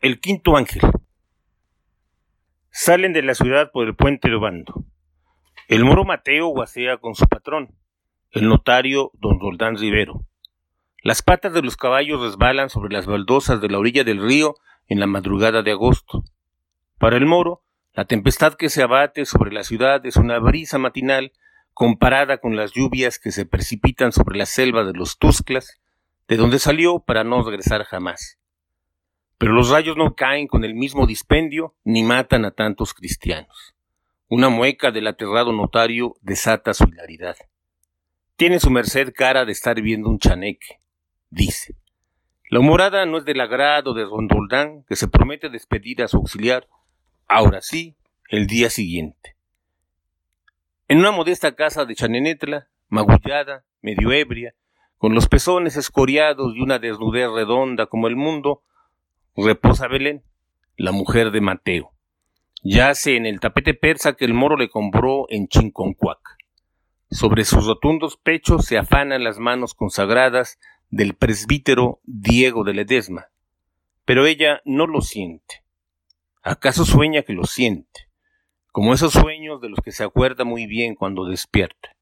El quinto ángel. Salen de la ciudad por el puente de Obando. El moro Mateo guasea con su patrón, el notario don Roldán Rivero. Las patas de los caballos resbalan sobre las baldosas de la orilla del río en la madrugada de agosto. Para el moro, la tempestad que se abate sobre la ciudad es una brisa matinal comparada con las lluvias que se precipitan sobre la selva de los Tusclas, de donde salió para no regresar jamás. Pero los rayos no caen con el mismo dispendio ni matan a tantos cristianos. Una mueca del aterrado notario desata su hilaridad. Tiene su merced cara de estar viendo un chaneque, dice. La humorada no es del agrado de Rondoldán, que se promete despedir a su auxiliar, ahora sí, el día siguiente. En una modesta casa de Chanenetla, magullada, medio ebria, con los pezones escoriados y una desnudez redonda como el mundo, reposa Belén, la mujer de Mateo. Yace en el tapete persa que el moro le compró en Chinconcuac. Sobre sus rotundos pechos se afanan las manos consagradas del presbítero Diego de Ledesma. Pero ella no lo siente. ¿Acaso sueña que lo siente? Como esos sueños de los que se acuerda muy bien cuando despierta.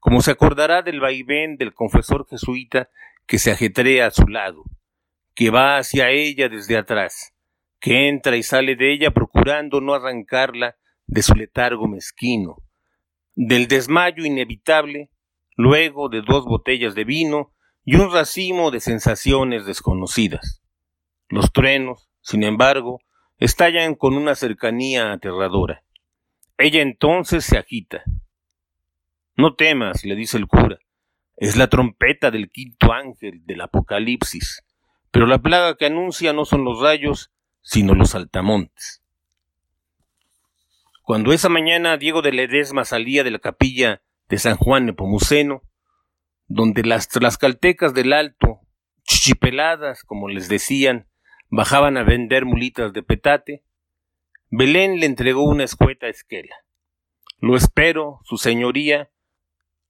Como se acordará del vaivén del confesor jesuita que se ajetrea a su lado, que va hacia ella desde atrás, que entra y sale de ella procurando no arrancarla de su letargo mezquino, del desmayo inevitable, luego de dos botellas de vino y un racimo de sensaciones desconocidas. Los truenos, sin embargo, estallan con una cercanía aterradora. Ella entonces se agita. No temas, le dice el cura, es la trompeta del quinto ángel del Apocalipsis, pero la plaga que anuncia no son los rayos, sino los altamontes. Cuando esa mañana Diego de Ledesma salía de la capilla de San Juan Nepomuceno, donde las tlascaltecas del alto, chichipeladas, como les decían, bajaban a vender mulitas de petate, Belén le entregó una escueta esquela. Lo espero, su señoría,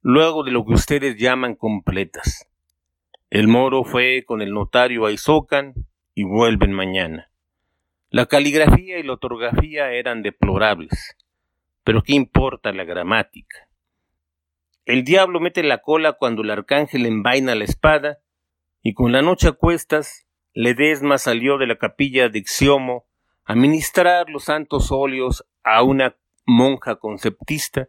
luego de lo que ustedes llaman completas. El moro fue con el notario a Izocan y vuelven mañana. La caligrafía y la ortografía eran deplorables, pero ¿qué importa la gramática? El diablo mete la cola cuando el arcángel envaina la espada, y con la noche a cuestas, Ledesma salió de la capilla de Ixiomo a ministrar los santos óleos a una monja conceptista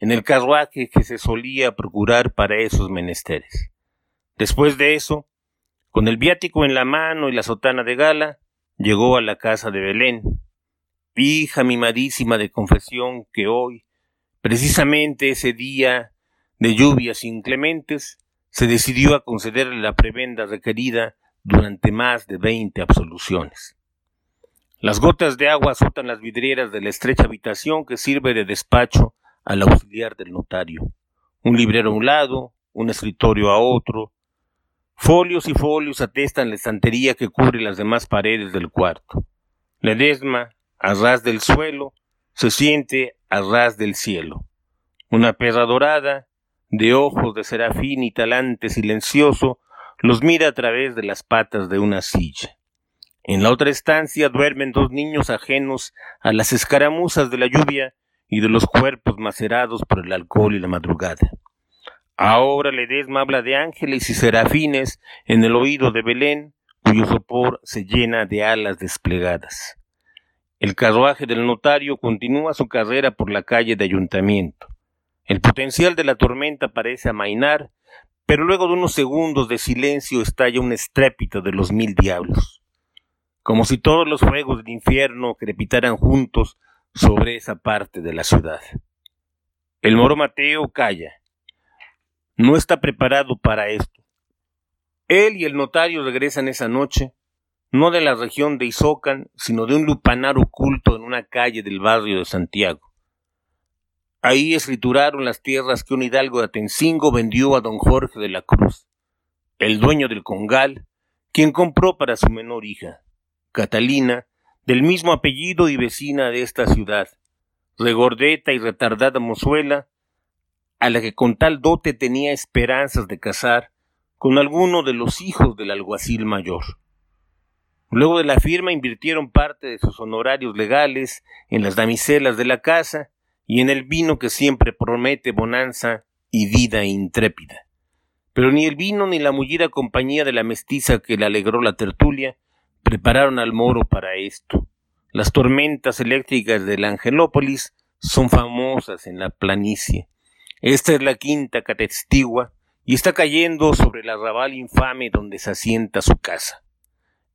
en el carruaje que se solía procurar para esos menesteres. Después de eso, con el viático en la mano y la sotana de gala, llegó a la casa de Belén, hija mimadísima de confesión que hoy, precisamente ese día de lluvias inclementes, se decidió a concederle la prebenda requerida durante más de veinte absoluciones. Las gotas de agua azotan las vidrieras de la estrecha habitación que sirve de despacho al auxiliar del notario. Un librero a un lado, un escritorio a otro, Folios y folios atestan la estantería que cubre las demás paredes del cuarto. Ledesma, a ras del suelo, se siente a ras del cielo. Una perra dorada, de ojos de serafín y talante silencioso, los mira a través de las patas de una silla. En la otra estancia duermen dos niños ajenos a las escaramuzas de la lluvia y de los cuerpos macerados por el alcohol y la madrugada. Ahora Ledesma habla de ángeles y serafines en el oído de Belén, cuyo sopor se llena de alas desplegadas. El carruaje del notario continúa su carrera por la calle de ayuntamiento. El potencial de la tormenta parece amainar, pero luego de unos segundos de silencio estalla un estrépito de los mil diablos, como si todos los fuegos del infierno crepitaran juntos sobre esa parte de la ciudad. El moro Mateo calla no está preparado para esto. Él y el notario regresan esa noche, no de la región de Izocan, sino de un lupanar oculto en una calle del barrio de Santiago. Ahí escrituraron las tierras que un hidalgo de Atencingo vendió a don Jorge de la Cruz, el dueño del Congal, quien compró para su menor hija, Catalina, del mismo apellido y vecina de esta ciudad, regordeta y retardada mozuela, a la que con tal dote tenía esperanzas de casar con alguno de los hijos del alguacil mayor. Luego de la firma invirtieron parte de sus honorarios legales en las damiselas de la casa y en el vino que siempre promete bonanza y vida intrépida. Pero ni el vino ni la mullida compañía de la mestiza que le alegró la tertulia prepararon al moro para esto. Las tormentas eléctricas de la Angelópolis son famosas en la planicie. Esta es la quinta que y está cayendo sobre el arrabal infame donde se asienta su casa.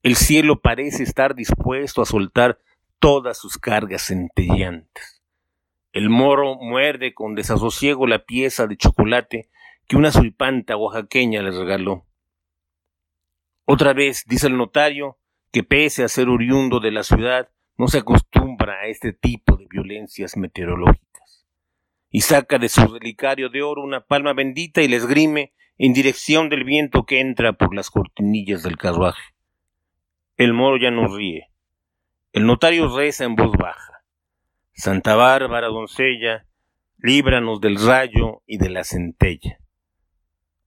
El cielo parece estar dispuesto a soltar todas sus cargas centelleantes. El moro muerde con desasosiego la pieza de chocolate que una sulpanta oaxaqueña le regaló. Otra vez, dice el notario, que pese a ser oriundo de la ciudad, no se acostumbra a este tipo de violencias meteorológicas. Y saca de su relicario de oro una palma bendita y le esgrime en dirección del viento que entra por las cortinillas del carruaje. El moro ya no ríe. El notario reza en voz baja. Santa Bárbara, doncella, líbranos del rayo y de la centella.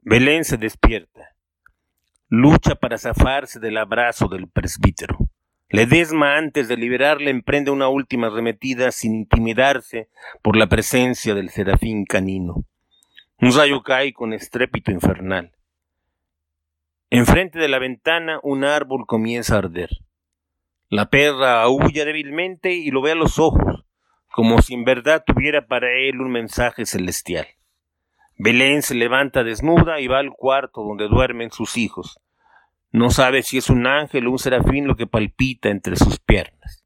Belén se despierta. Lucha para zafarse del abrazo del presbítero. Ledesma, antes de liberarle, emprende una última arremetida sin intimidarse por la presencia del serafín canino. Un rayo cae con estrépito infernal. Enfrente de la ventana un árbol comienza a arder. La perra aúlla débilmente y lo ve a los ojos, como si en verdad tuviera para él un mensaje celestial. Belén se levanta desnuda y va al cuarto donde duermen sus hijos. No sabe si es un ángel o un serafín lo que palpita entre sus piernas.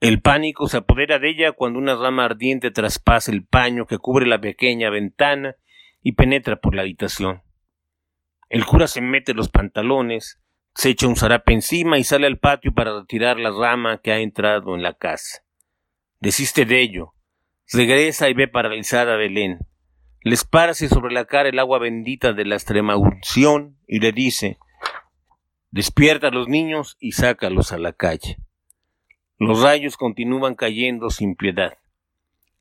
El pánico se apodera de ella cuando una rama ardiente traspasa el paño que cubre la pequeña ventana y penetra por la habitación. El cura se mete los pantalones, se echa un zarape encima y sale al patio para retirar la rama que ha entrado en la casa. Desiste de ello. Regresa y ve paralizada a Belén le esparce sobre la cara el agua bendita de la extrema unción y le dice, despierta a los niños y sácalos a la calle. Los rayos continúan cayendo sin piedad.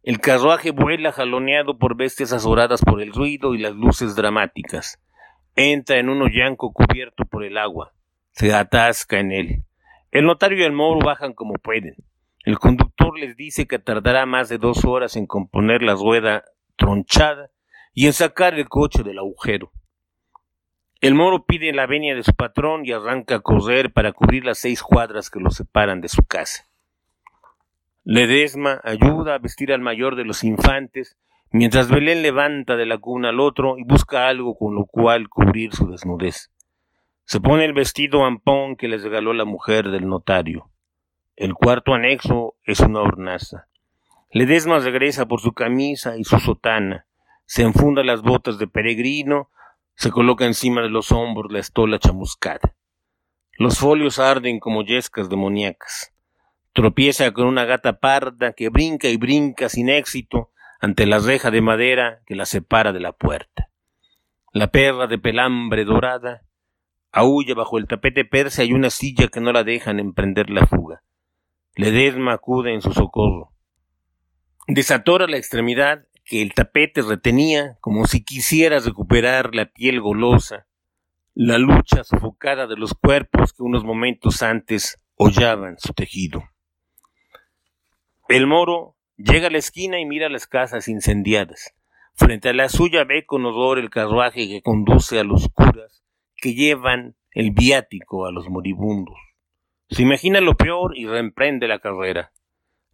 El carruaje vuela jaloneado por bestias azoradas por el ruido y las luces dramáticas. Entra en un hoyanco cubierto por el agua. Se atasca en él. El notario y el moro bajan como pueden. El conductor les dice que tardará más de dos horas en componer la rueda tronchada y en sacar el coche del agujero. El moro pide la venia de su patrón y arranca a correr para cubrir las seis cuadras que lo separan de su casa. Ledesma ayuda a vestir al mayor de los infantes, mientras Belén levanta de la cuna al otro y busca algo con lo cual cubrir su desnudez. Se pone el vestido ampón que les regaló la mujer del notario. El cuarto anexo es una hornaza. Ledesma regresa por su camisa y su sotana se enfunda las botas de peregrino, se coloca encima de los hombros la estola chamuscada. Los folios arden como yescas demoníacas. Tropieza con una gata parda que brinca y brinca sin éxito ante la reja de madera que la separa de la puerta. La perra de pelambre dorada aúlla bajo el tapete persa y una silla que no la dejan emprender la fuga. Ledesma acude en su socorro. Desatora la extremidad que el tapete retenía como si quisiera recuperar la piel golosa, la lucha sofocada de los cuerpos que unos momentos antes hollaban su tejido. El moro llega a la esquina y mira las casas incendiadas. Frente a la suya ve con horror el carruaje que conduce a los curas que llevan el viático a los moribundos. Se imagina lo peor y reemprende la carrera.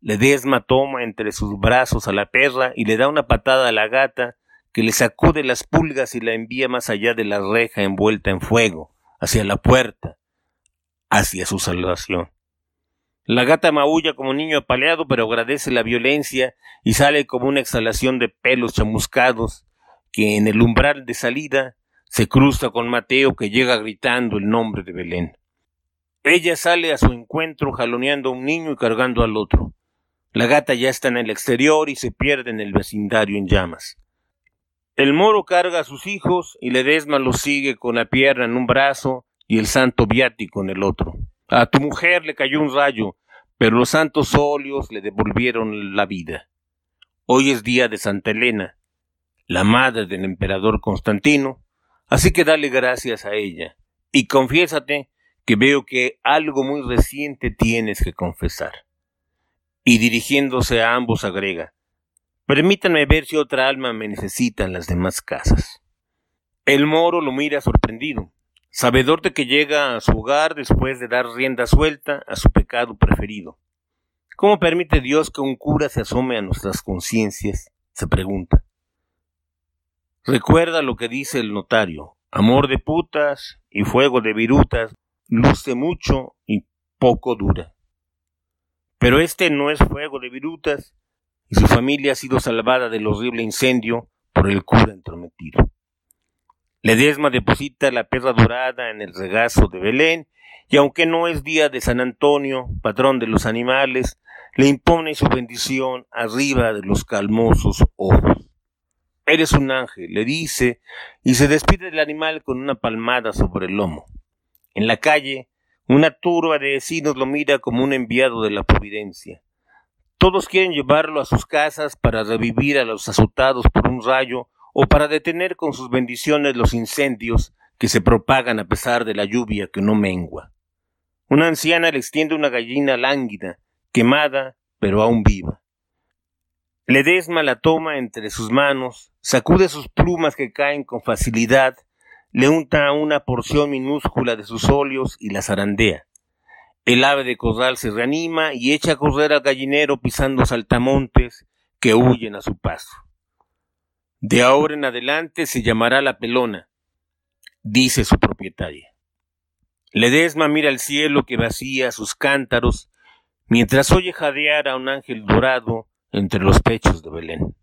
Ledesma toma entre sus brazos a la perra y le da una patada a la gata que le sacude las pulgas y la envía más allá de la reja envuelta en fuego, hacia la puerta, hacia su salvación. La gata maulla como niño apaleado, pero agradece la violencia y sale como una exhalación de pelos chamuscados que en el umbral de salida se cruza con Mateo que llega gritando el nombre de Belén. Ella sale a su encuentro jaloneando a un niño y cargando al otro. La gata ya está en el exterior y se pierde en el vecindario en llamas. El moro carga a sus hijos y Ledesma los sigue con la pierna en un brazo y el santo viático en el otro. A tu mujer le cayó un rayo, pero los santos óleos le devolvieron la vida. Hoy es día de Santa Elena, la madre del emperador Constantino, así que dale gracias a ella y confiésate que veo que algo muy reciente tienes que confesar. Y dirigiéndose a ambos agrega, permítanme ver si otra alma me necesita en las demás casas. El moro lo mira sorprendido, sabedor de que llega a su hogar después de dar rienda suelta a su pecado preferido. ¿Cómo permite Dios que un cura se asome a nuestras conciencias? se pregunta. Recuerda lo que dice el notario, amor de putas y fuego de virutas luce mucho y poco dura. Pero este no es fuego de virutas y su familia ha sido salvada del horrible incendio por el cura entrometido. Ledesma deposita la perra dorada en el regazo de Belén y aunque no es día de San Antonio, patrón de los animales, le impone su bendición arriba de los calmosos ojos. Eres un ángel, le dice, y se despide del animal con una palmada sobre el lomo. En la calle, una turba de vecinos lo mira como un enviado de la providencia. Todos quieren llevarlo a sus casas para revivir a los azotados por un rayo o para detener con sus bendiciones los incendios que se propagan a pesar de la lluvia que no mengua. Una anciana le extiende una gallina lánguida, quemada, pero aún viva. Ledesma la toma entre sus manos, sacude sus plumas que caen con facilidad le unta una porción minúscula de sus óleos y la zarandea. El ave de corral se reanima y echa a correr al gallinero pisando saltamontes que huyen a su paso. De ahora en adelante se llamará la pelona, dice su propietaria. Ledesma mira el cielo que vacía sus cántaros mientras oye jadear a un ángel dorado entre los pechos de Belén.